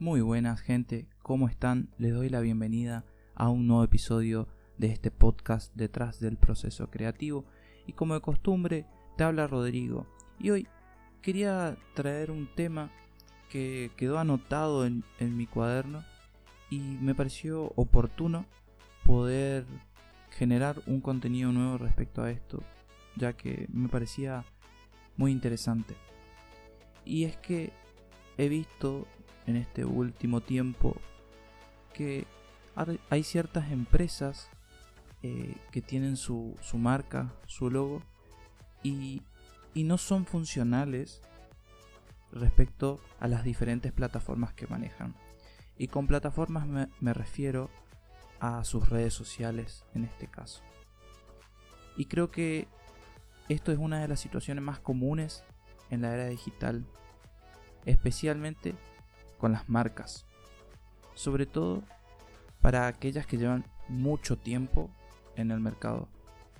Muy buenas gente, ¿cómo están? Les doy la bienvenida a un nuevo episodio de este podcast detrás del proceso creativo. Y como de costumbre te habla Rodrigo. Y hoy quería traer un tema que quedó anotado en, en mi cuaderno y me pareció oportuno poder generar un contenido nuevo respecto a esto ya que me parecía muy interesante. Y es que he visto en este último tiempo que hay ciertas empresas eh, que tienen su, marca, su logo, y, no son funcionales respecto a las diferentes plataformas que manejan. Y con plataformas me refiero a sus redes sociales en este caso. Y creo que esto es una de las situaciones más comunes en la era digital, especialmente con las marcas. Sobre todo para aquellas que llevan mucho tiempo en el mercado.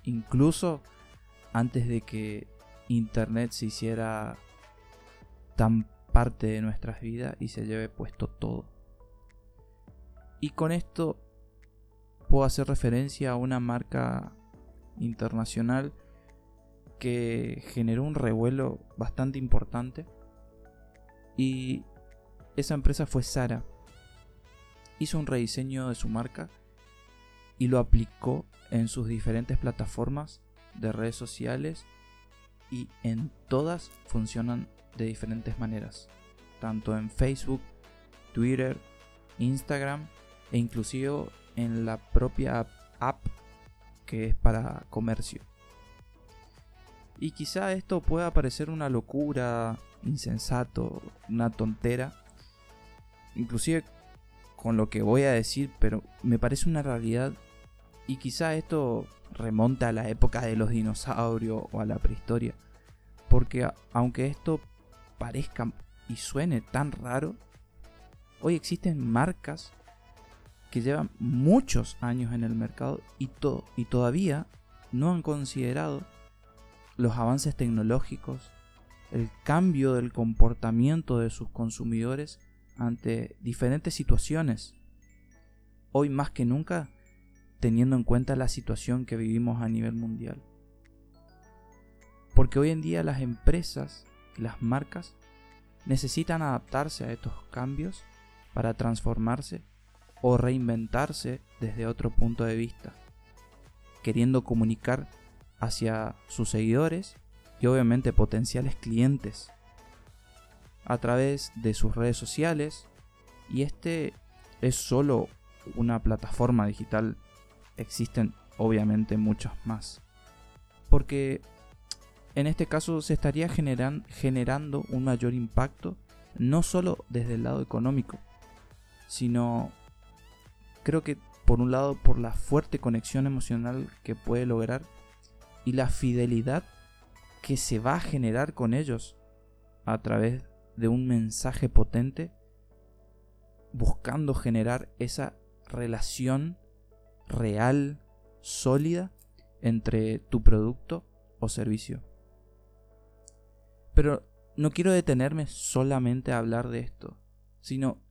Incluso antes de que Internet se hiciera tan parte de nuestras vidas y se lleve puesto todo. Y con esto puedo hacer referencia a una marca internacional que generó un revuelo bastante importante y esa empresa fue Sara. Hizo un rediseño de su marca y lo aplicó en sus diferentes plataformas de redes sociales y en todas funcionan de diferentes maneras, tanto en Facebook, Twitter, Instagram e inclusive en la propia app que es para comercio. Y quizá esto pueda parecer una locura, insensato, una tontera, inclusive con lo que voy a decir, pero me parece una realidad y quizá esto remonta a la época de los dinosaurios o a la prehistoria, porque aunque esto parezca y suene tan raro, hoy existen marcas que llevan muchos años en el mercado y, y todavía no han considerado los avances tecnológicos, el cambio del comportamiento de sus consumidores ante diferentes situaciones. Hoy más que nunca, teniendo en cuenta la situación que vivimos a nivel mundial. Porque hoy en día las empresas y las marcas necesitan adaptarse a estos cambios para transformarse o reinventarse desde otro punto de vista, queriendo comunicar hacia sus seguidores y obviamente potenciales clientes a través de sus redes sociales y este es solo una plataforma digital. Existen obviamente muchas más. Porque en este caso se estaría generan, generando un mayor impacto no solo desde el lado económico, sino creo que por un lado por la fuerte conexión emocional que puede lograr y la fidelidad que se va a generar con ellos a través de un mensaje potente buscando generar esa relación real, sólida entre tu producto o servicio. Pero no quiero detenerme solamente a hablar de esto, sino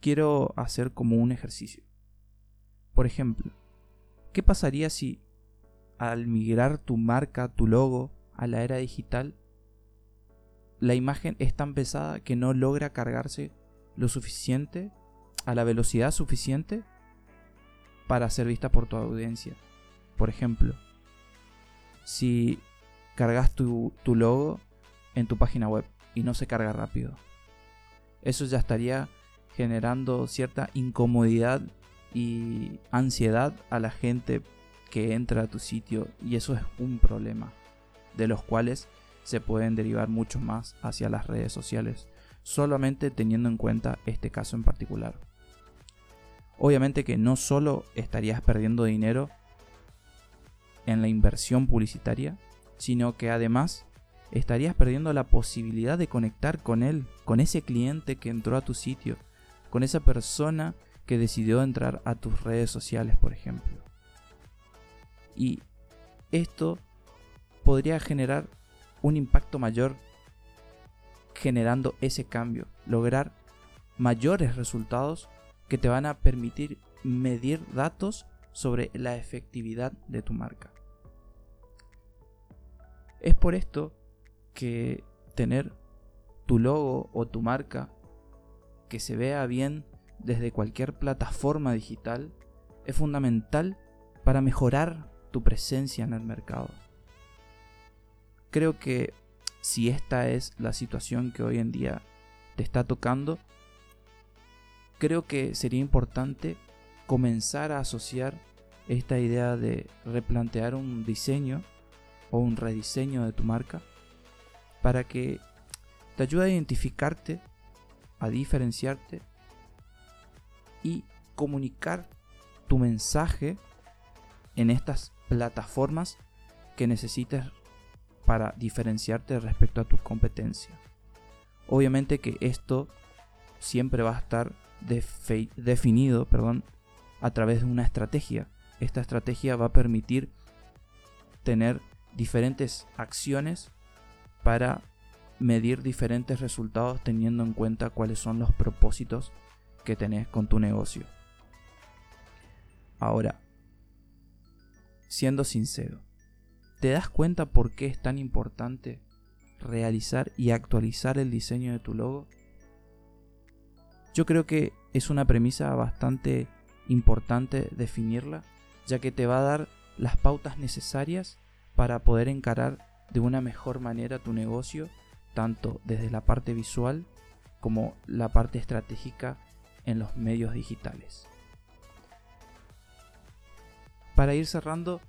quiero hacer como un ejercicio. Por ejemplo, ¿qué pasaría si al migrar tu marca, tu logo a la era digital, la imagen es tan pesada que no logra cargarse lo suficiente, a la velocidad suficiente para ser vista por tu audiencia. Por ejemplo, si cargas tu, logo en tu página web y no se carga rápido, eso ya estaría generando cierta incomodidad y ansiedad a la gente que entra a tu sitio y eso es un problema, de los cuales se pueden derivar mucho más hacia las redes sociales, solamente teniendo en cuenta este caso en particular. Obviamente que no solo estarías perdiendo dinero en la inversión publicitaria, sino que además estarías perdiendo la posibilidad de conectar con él, con ese cliente que entró a tu sitio, con esa persona que decidió entrar a tus redes sociales, por ejemplo. Y esto podría generar un impacto mayor generando ese cambio, lograr mayores resultados que te van a permitir medir datos sobre la efectividad de tu marca. Es por esto que tener tu logo o tu marca que se vea bien desde cualquier plataforma digital es fundamental para mejorar tu presencia en el mercado. Creo que si esta es la situación que hoy en día te está tocando, creo que sería importante comenzar a asociar esta idea de replantear un diseño o un rediseño de tu marca para que te ayude a identificarte, a diferenciarte y comunicar tu mensaje en estas plataformas que necesites para diferenciarte respecto a tu competencia. Obviamente que esto siempre va a estar definido perdón, a través de una estrategia. Esta estrategia va a permitir tener diferentes acciones para medir diferentes resultados teniendo en cuenta cuáles son los propósitos que tenés con tu negocio. Ahora, siendo sincero, ¿te das cuenta por qué es tan importante realizar y actualizar el diseño de tu logo? Yo creo que es una premisa bastante importante definirla, ya que te va a dar las pautas necesarias para poder encarar de una mejor manera tu negocio, tanto desde la parte visual como la parte estratégica en los medios digitales. Para ir cerrando,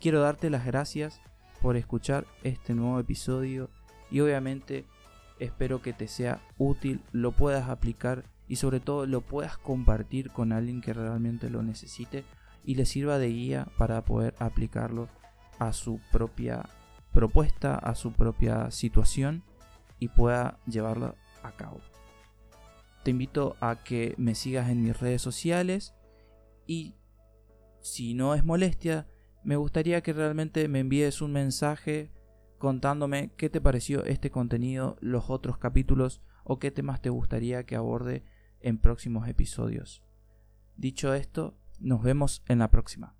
quiero darte las gracias por escuchar este nuevo episodio y obviamente espero que te sea útil, lo puedas aplicar y sobre todo lo puedas compartir con alguien que realmente lo necesite y le sirva de guía para poder aplicarlo a su propia propuesta, a su propia situación y pueda llevarlo a cabo. Te invito a que me sigas en mis redes sociales y si no es molestia, me gustaría que realmente me envíes un mensaje contándome qué te pareció este contenido, los otros capítulos o qué temas te gustaría que aborde en próximos episodios. Dicho esto, nos vemos en la próxima.